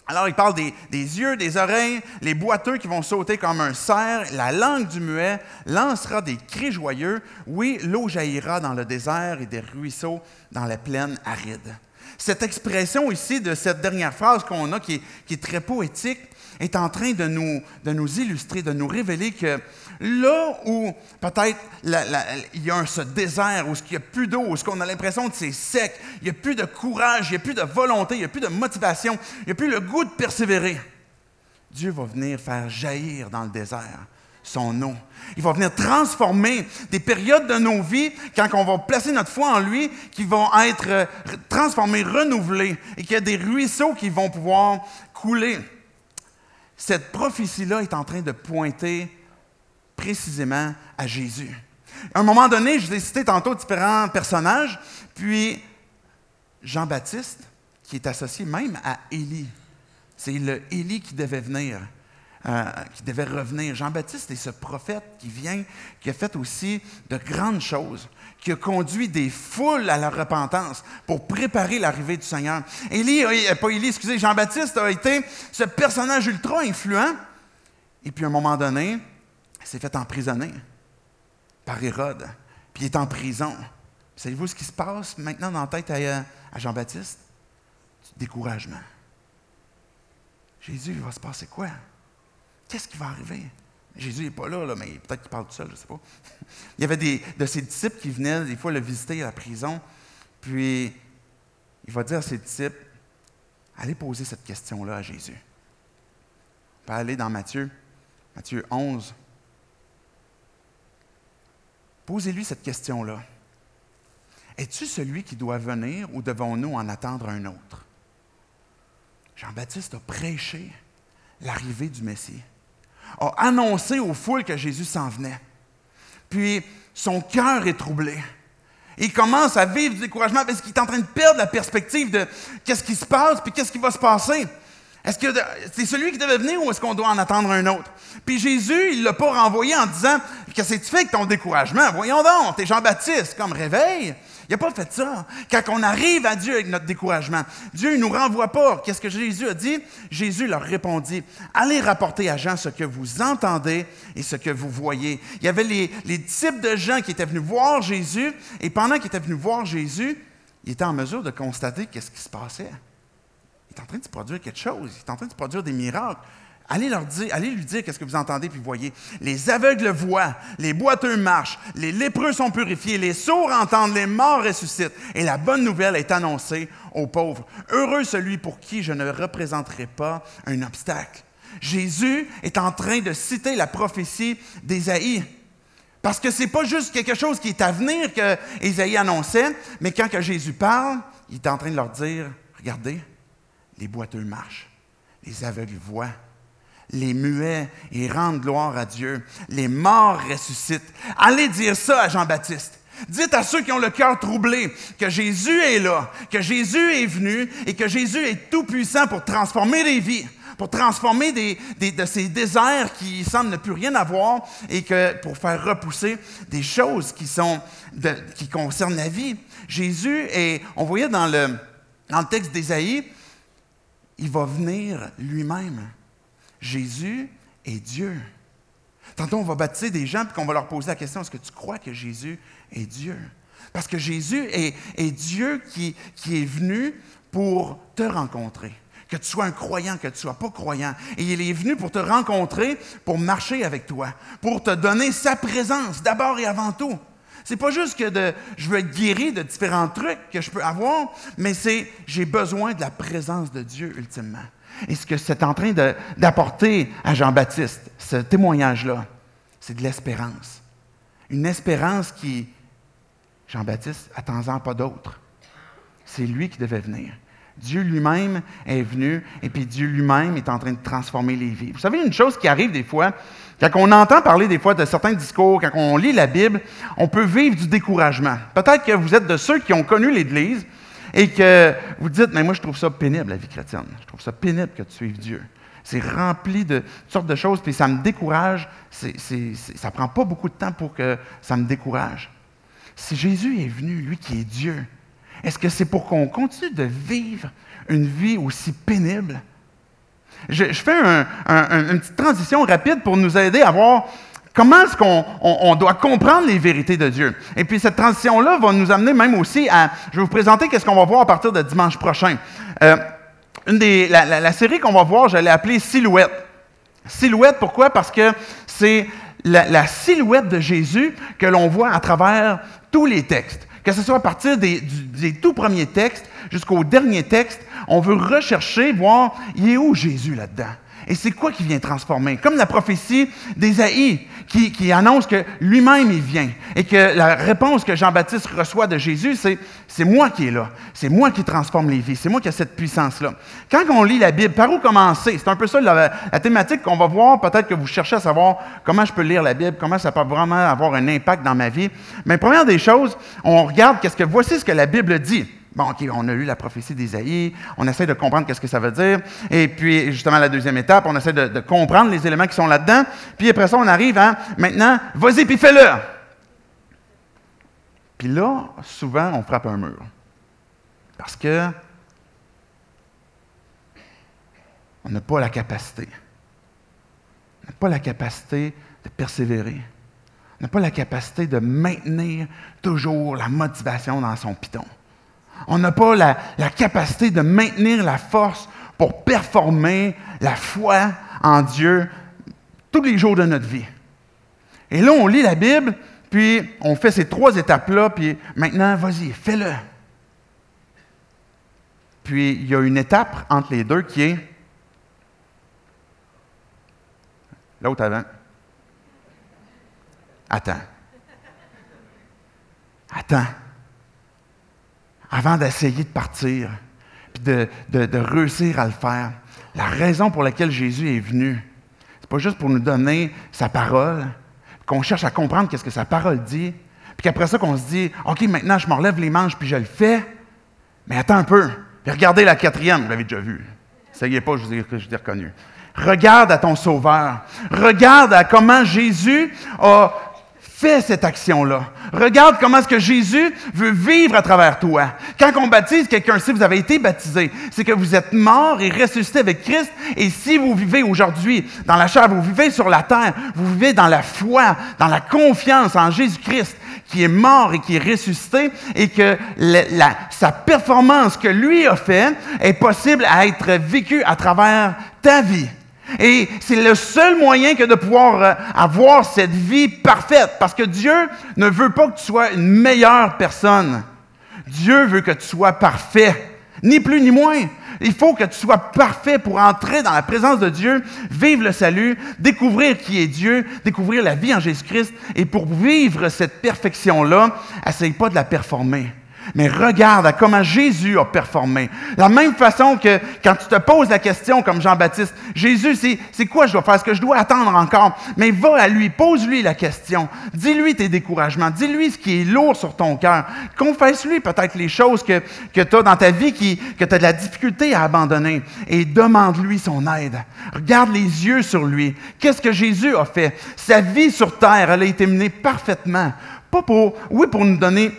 Alors il parle des, yeux, des oreilles, les boiteux qui vont sauter comme un cerf, la langue du muet lancera des cris joyeux. Oui, l'eau jaillira dans le désert et des ruisseaux dans la plaine aride. Cette expression ici de cette dernière phrase qu'on a, qui est, très poétique, est en train de nous illustrer, de nous révéler que là où peut-être il y a un, ce désert, où il n'y a plus d'eau, où qu'on a l'impression que c'est sec, il n'y a plus de courage, il n'y a plus de volonté, il n'y a plus de motivation, il n'y a plus le goût de persévérer, Dieu va venir faire jaillir dans le désert son eau. Il va venir transformer des périodes de nos vies, quand on va placer notre foi en lui, qui vont être transformées, renouvelées, et qu'il y a des ruisseaux qui vont pouvoir couler. Cette prophétie-là est en train de pointer précisément à Jésus. À un moment donné, je vous ai cité tantôt différents personnages, puis Jean-Baptiste, qui est associé même à Élie. C'est le Élie qui devait venir. Euh, qui devait revenir. Jean-Baptiste est ce prophète qui vient, qui a fait aussi de grandes choses, qui a conduit des foules à la repentance pour préparer l'arrivée du Seigneur. Élie, euh, pas Élie, excusez, Jean-Baptiste a été ce personnage ultra influent. Et puis à un moment donné, s'est fait emprisonner par Hérode, puis il est en prison. Savez-vous ce qui se passe maintenant dans la tête à, à Jean-Baptiste? Du découragement. Jésus, il va se passer quoi? Qu'est-ce qui va arriver? Jésus n'est pas là, là mais peut-être qu'il parle tout seul, je ne sais pas. Il y avait des, de ses disciples qui venaient des fois le visiter à la prison, puis il va dire à ses disciples, allez poser cette question-là à Jésus. On peut aller dans Matthieu, Matthieu 11. Posez-lui cette question-là. Es-tu celui qui doit venir ou devons-nous en attendre un autre? Jean-Baptiste a prêché l'arrivée du Messie a annoncé aux foules que Jésus s'en venait. Puis son cœur est troublé. Il commence à vivre du découragement parce qu'il est en train de perdre la perspective de qu'est-ce qui se passe, puis qu'est-ce qui va se passer. Est-ce que c'est celui qui devait venir ou est-ce qu'on doit en attendre un autre? Puis Jésus, il ne l'a pas renvoyé en disant Qu'est-ce que tu fais avec ton découragement? Voyons donc, t'es Jean-Baptiste, comme réveil. Il n'a pas fait ça. Quand on arrive à Dieu avec notre découragement, Dieu ne nous renvoie pas. Qu'est-ce que Jésus a dit? Jésus leur répondit, allez rapporter à Jean ce que vous entendez et ce que vous voyez. Il y avait les, les disciples de Jean qui étaient venus voir Jésus, et pendant qu'ils étaient venus voir Jésus, ils étaient en mesure de constater qu'est-ce qui se passait. Il est en train de se produire quelque chose. Il est en train de se produire des miracles. Allez, leur dire, allez lui dire qu'est-ce que vous entendez, puis voyez. Les aveugles voient, les boiteux marchent, les lépreux sont purifiés, les sourds entendent, les morts ressuscitent. Et la bonne nouvelle est annoncée aux pauvres. Heureux celui pour qui je ne représenterai pas un obstacle. Jésus est en train de citer la prophétie d'Ésaïe. Parce que ce n'est pas juste quelque chose qui est à venir que Ésaïe annonçait, mais quand que Jésus parle, il est en train de leur dire, regardez, les boiteux marchent, les aveugles voient, les muets, ils rendent gloire à Dieu. Les morts ressuscitent. Allez dire ça à Jean-Baptiste. Dites à ceux qui ont le cœur troublé que Jésus est là, que Jésus est venu et que Jésus est tout puissant pour transformer les vies, pour transformer des, des, de ces déserts qui semblent ne plus rien avoir et que pour faire repousser des choses qui, sont qui concernent la vie. Jésus est, on voyait dans le, dans le texte d'Ésaïe, il va venir lui-même. Jésus est Dieu. Tantôt, on va baptiser des gens et qu'on va leur poser la question est-ce que tu crois que Jésus est Dieu? Parce que Jésus est, Dieu qui, qui est venu pour te rencontrer. Que tu sois un croyant, que tu sois pas croyant. Et il est venu pour te rencontrer, pour marcher avec toi, pour te donner sa présence, d'abord et avant tout. C'est pas juste que je veux être guéri de différents trucs que je peux avoir, mais c'est j'ai besoin de la présence de Dieu ultimement. Et ce que c'est en train d'apporter à Jean-Baptiste, ce témoignage-là, c'est de l'espérance. Une espérance qui, Jean-Baptiste, attends-en pas d'autre. C'est lui qui devait venir. Dieu lui-même est venu et puis Dieu lui-même est en train de transformer les vies. Vous savez, une chose qui arrive des fois, quand on entend parler des fois de certains discours, quand on lit la Bible, on peut vivre du découragement. Peut-être que vous êtes de ceux qui ont connu l'Église et que vous dites, mais moi je trouve ça pénible la vie chrétienne. Je trouve ça pénible que tu suives Dieu. C'est rempli de toutes sortes de choses, puis ça me décourage. Ça ne prend pas beaucoup de temps pour que ça me décourage. Si Jésus est venu, lui qui est Dieu, est-ce que c'est pour qu'on continue de vivre une vie aussi pénible? Je, fais un- un- une petite transition rapide pour nous aider à voir comment est-ce qu'on on- doit comprendre les vérités de Dieu. Et puis cette transition-là va nous amener même aussi à... Je vais vous présenter qu'est-ce qu'on va voir à partir de dimanche prochain. Euh, une des, la, série qu'on va voir, je l'ai appelée Silhouette. Silhouette, pourquoi? Parce que c'est la silhouette de Jésus que l'on voit à travers tous les textes. Que ce soit à partir des, tout premiers textes jusqu'au dernier texte, on veut rechercher, voir, il est où Jésus là-dedans? Et c'est quoi qui vient transformer? Comme la prophétie d'Ésaïe qui, annonce que lui-même il vient et que la réponse que Jean-Baptiste reçoit de Jésus, c'est c'est moi qui est là. C'est moi qui transforme les vies. C'est moi qui ai cette puissance-là. Quand on lit la Bible, par où commencer? C'est un peu ça la, la thématique qu'on va voir. Peut-être que vous cherchez à savoir comment je peux lire la Bible, comment ça peut vraiment avoir un impact dans ma vie. Mais première des choses, on regarde qu'est-ce que voici ce que la Bible dit. Bon, OK, on a lu la prophétie d'Ésaïe, on essaie de comprendre qu'est-ce que ça veut dire. Et puis, justement, la deuxième étape, on essaie de, de comprendre les éléments qui sont là-dedans. Puis après ça, on arrive à, maintenant, vas-y, puis fais-le. Puis là, souvent, on frappe un mur. Parce que on n'a pas la capacité. On n'a pas la capacité de persévérer. On n'a pas la capacité de maintenir toujours la motivation dans son piton. On n'a pas la, capacité de maintenir la force pour performer la foi en Dieu tous les jours de notre vie. Et là, on lit la Bible, puis on fait ces trois étapes-là, puis maintenant, vas-y, fais-le. Puis il y a une étape entre les deux qui est l'autre avant. Attends. Attends. Avant d'essayer de partir, puis de, de- réussir à le faire, la raison pour laquelle Jésus est venu, c'est pas juste pour nous donner sa parole, qu'on cherche à comprendre qu'est-ce que sa parole dit, puis qu'après ça, qu'on se dit, OK, maintenant, je me relève les manches, puis je le fais. Mais attends un peu. Puis regardez la quatrième, vous l'avez déjà vue. Essayez pas, je vous ai, je vous ai reconnu. Regarde à ton Sauveur. Regarde à comment Jésus a fait cette action-là. Regarde comment est-ce que Jésus veut vivre à travers toi. Quand on baptise quelqu'un, si vous avez été baptisé, c'est que vous êtes mort et ressuscité avec Christ. Et si vous vivez aujourd'hui dans la chair, vous vivez sur la terre, vous vivez dans la foi, dans la confiance en Jésus-Christ qui est mort et qui est ressuscité et que la- sa performance que lui a fait est possible à être vécue à travers ta vie. Et c'est le seul moyen que de pouvoir euh, avoir cette vie parfaite, parce que Dieu ne veut pas que tu sois une meilleure personne. Dieu veut que tu sois parfait, ni plus ni moins. Il faut que tu sois parfait pour entrer dans la présence de Dieu, vivre le salut, découvrir qui est Dieu, découvrir la vie en Jésus-Christ. Et pour vivre cette perfection-là, essaye pas de la performer. Mais regarde à comment Jésus a performé. La même façon que quand tu te poses la question comme Jean-Baptiste, Jésus, c'est, quoi je dois faire? Est-ce que je dois attendre encore? Mais va à lui, pose-lui la question. Dis-lui tes découragements. Dis-lui ce qui est lourd sur ton cœur. Confesse-lui peut-être les choses que, que tu as dans ta vie que tu as de la difficulté à abandonner. Et demande-lui son aide. Regarde les yeux sur lui. Qu'est-ce que Jésus a fait? Sa vie sur terre, elle a été menée parfaitement. Pas pour, oui, pour nous donner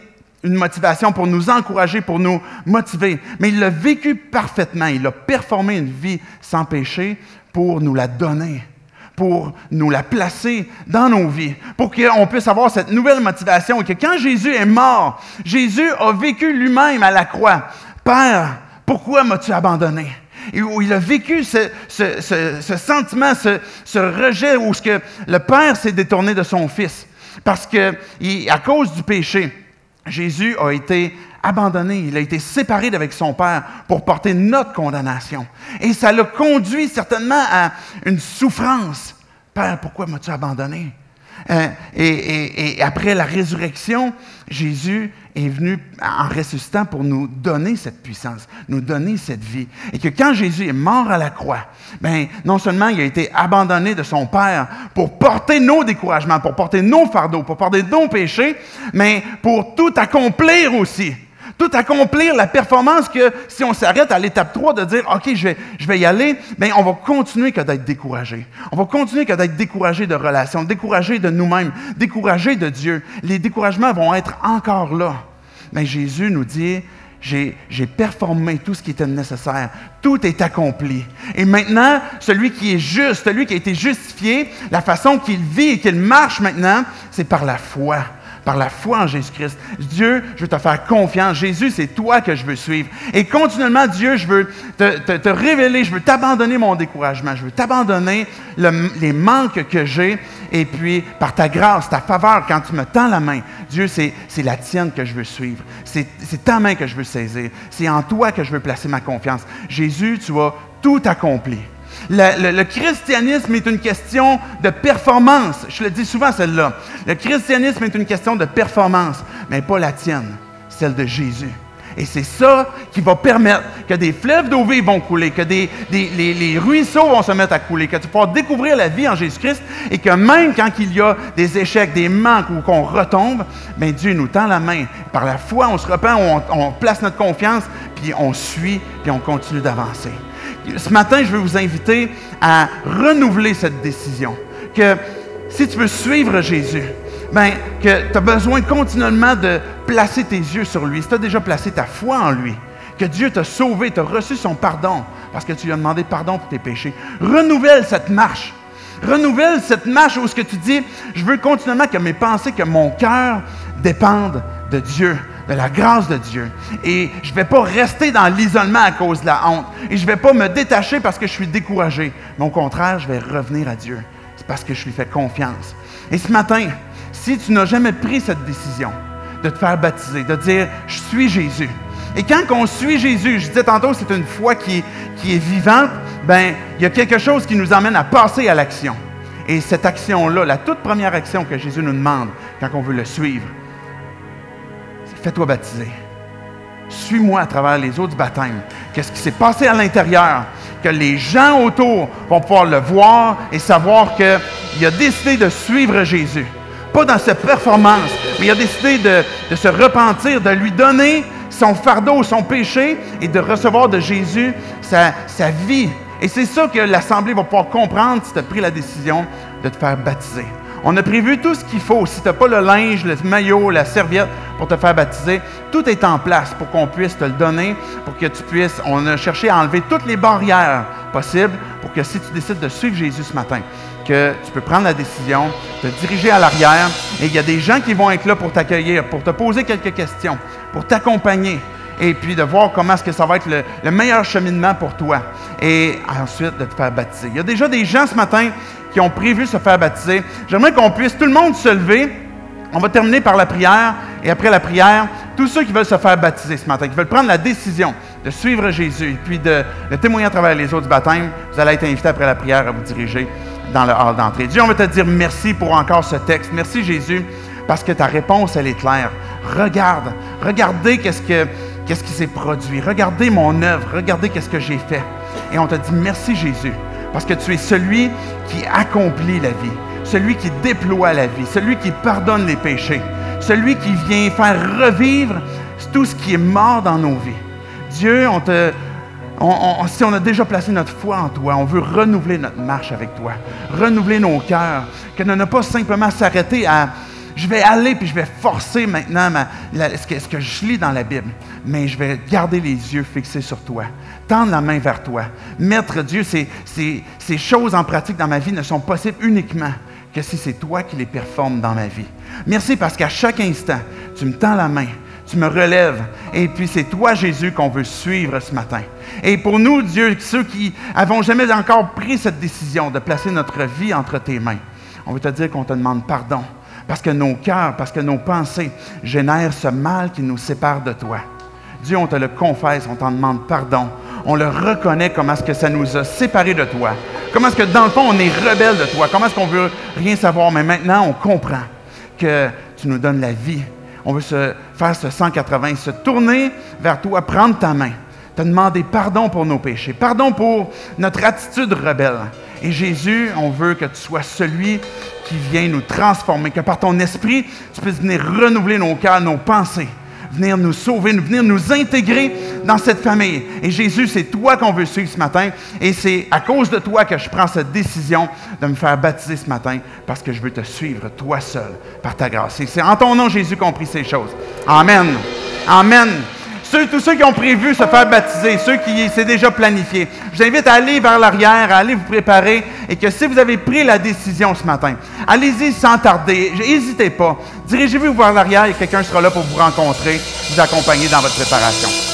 une motivation pour nous encourager, pour nous motiver. Mais il l'a vécu parfaitement. Il a performé une vie sans péché pour nous la donner, pour nous la placer dans nos vies, pour qu'on puisse avoir cette nouvelle motivation et que quand Jésus est mort, Jésus a vécu lui-même à la croix. Père, pourquoi m'as-tu abandonné? Il a vécu ce, sentiment, ce, ce rejet où ce que le Père s'est détourné de son Fils. Parce que, à cause du péché, Jésus a été abandonné, il a été séparé d'avec son Père pour porter notre condamnation. Et ça l'a conduit certainement à une souffrance. Père, pourquoi m'as-tu abandonné? Euh, et, après la résurrection, Jésus est venu en ressuscitant pour nous donner cette puissance, nous donner cette vie. Et que quand Jésus est mort à la croix, ben, non seulement il a été abandonné de son Père pour porter nos découragements, pour porter nos fardeaux, pour porter nos péchés, mais pour tout accomplir aussi tout accomplir la performance que si on s'arrête à l'étape 3 de dire, OK, je vais, je vais y aller, bien, on va continuer que d'être découragé. On va continuer que d'être découragé de relations, découragé de nous-mêmes, découragé de Dieu. Les découragements vont être encore là. Mais Jésus nous dit, j'ai performé tout ce qui était nécessaire. Tout est accompli. Et maintenant, celui qui est juste, celui qui a été justifié, la façon qu'il vit et qu'il marche maintenant, c'est par la foi par la foi en Jésus-Christ. Dieu, je veux te faire confiance. Jésus, c'est toi que je veux suivre. Et continuellement, Dieu, je veux te, révéler, je veux t'abandonner mon découragement, je veux t'abandonner les manques que j'ai. Et puis, par ta grâce, ta faveur, quand tu me tends la main, Dieu, c'est la tienne que je veux suivre. C'est ta main que je veux saisir. C'est en toi que je veux placer ma confiance. Jésus, tu as tout accompli. Le, christianisme est une question de performance. Je le dis souvent, celle-là. Le christianisme est une question de performance, mais pas la tienne, celle de Jésus. Et c'est ça qui va permettre que des fleuves d'eau vive vont couler, que des, ruisseaux vont se mettre à couler, que tu pourras découvrir la vie en Jésus-Christ et que même quand il y a des échecs, des manques ou qu'on retombe, bien Dieu nous tend la main. Par la foi, on se repent, on place notre confiance, puis on suit, puis on continue d'avancer ce matin, je veux vous inviter à renouveler cette décision. Que si tu veux suivre Jésus, ben, que tu as besoin continuellement de placer tes yeux sur lui. Si tu as déjà placé ta foi en lui, que Dieu t'a sauvé, t'a reçu son pardon parce que tu lui as demandé pardon pour tes péchés. Renouvelle cette marche. Renouvelle cette marche où ce que tu dis, je veux continuellement que mes pensées, que mon cœur dépendent de Dieu de la grâce de Dieu. Et je ne vais pas rester dans l'isolement à cause de la honte. Et je ne vais pas me détacher parce que je suis découragé. Mais au contraire, je vais revenir à Dieu. C'est parce que je lui fais confiance. Et ce matin, si tu n'as jamais pris cette décision de te faire baptiser, de dire, je suis Jésus. Et quand on suit Jésus, je disais tantôt, c'est une foi qui, qui est vivante, ben il y a quelque chose qui nous amène à passer à l'action. Et cette action-là, la toute première action que Jésus nous demande quand on veut le suivre, fais-toi baptiser. Suis-moi à travers les eaux du baptême. Qu'est-ce qui s'est passé à l'intérieur? Que les gens autour vont pouvoir le voir et savoir qu'il a décidé de suivre Jésus. Pas dans sa performance, mais il a décidé de, se repentir, de lui donner son fardeau, son péché et de recevoir de Jésus sa, sa vie. Et c'est ça que l'Assemblée va pouvoir comprendre si tu as pris la décision de te faire baptiser. On a prévu tout ce qu'il faut. Si tu n'as pas le linge, le maillot, la serviette pour te faire baptiser, tout est en place pour qu'on puisse te le donner, pour que tu puisses. On a cherché à enlever toutes les barrières possibles pour que si tu décides de suivre Jésus ce matin, que tu peux prendre la décision, te diriger à l'arrière, et il y a des gens qui vont être là pour t'accueillir, pour te poser quelques questions, pour t'accompagner, et puis de voir comment est-ce que ça va être le, le, meilleur cheminement pour toi, et ensuite de te faire baptiser. Il y a déjà des gens ce matin qui ont prévu se faire baptiser. J'aimerais qu'on puisse tout le monde se lever. On va terminer par la prière. Et après la prière, tous ceux qui veulent se faire baptiser ce matin, qui veulent prendre la décision de suivre Jésus et puis de, témoigner à travers les autres du baptême, vous allez être invités après la prière à vous diriger dans le hall d'entrée. Dieu, on va te dire merci pour encore ce texte. Merci Jésus, parce que ta réponse, elle est claire. Regarde, regardez qu'est-ce, que, qu'est-ce qui s'est produit. Regardez mon œuvre, regardez qu'est-ce que j'ai fait. Et on te dit merci Jésus, parce que tu es celui qui accomplit la vie, celui qui déploie la vie, celui qui pardonne les péchés, celui qui vient faire revivre tout ce qui est mort dans nos vies. Dieu, si on a déjà placé notre foi en toi, on veut renouveler notre marche avec toi, renouveler nos cœurs, que ne pas simplement s'arrêter à je vais aller puis je vais forcer maintenant ce, que, ce, que, je lis dans la Bible, mais je vais garder les yeux fixés sur toi, tendre la main vers toi. Mettre Dieu, ces, ces, choses en pratique dans ma vie ne sont possibles uniquement que si c'est toi qui les performes dans ma vie. Merci parce qu'à chaque instant, tu me tends la main, tu me relèves, et puis c'est toi, Jésus, qu'on veut suivre ce matin. Et pour nous, Dieu, ceux qui n'avons jamais encore pris cette décision de placer notre vie entre tes mains, on veut te dire qu'on te demande pardon parce que nos cœurs, parce que nos pensées génèrent ce mal qui nous sépare de toi. Dieu, on te le confesse, on t'en demande pardon. On le reconnaît comment est-ce que ça nous a séparés de toi. Comment est-ce que dans le fond, on est rebelle de toi. Comment est-ce qu'on veut rien savoir. Mais maintenant, on comprend que tu nous donnes la vie. On veut se faire ce 180, se tourner vers toi, prendre ta main, te demander pardon pour nos péchés, pardon pour notre attitude rebelle. Et Jésus, on veut que tu sois celui qui vient nous transformer, que par ton esprit, tu puisses venir renouveler nos cœurs, nos pensées, venir nous sauver, venir nous intégrer dans cette famille. Et Jésus, c'est toi qu'on veut suivre ce matin. Et c'est à cause de toi que je prends cette décision de me faire baptiser ce matin, parce que je veux te suivre, toi seul, par ta grâce. Et c'est en ton nom, Jésus, qu'on prie ces choses. Amen. Amen tous ceux qui ont prévu se faire baptiser, ceux qui c'est déjà planifié, je vous invite à aller vers l'arrière, à aller vous préparer et que si vous avez pris la décision ce matin, allez-y sans tarder, n'hésitez pas. Dirigez-vous vers l'arrière et quelqu'un sera là pour vous rencontrer, vous accompagner dans votre préparation.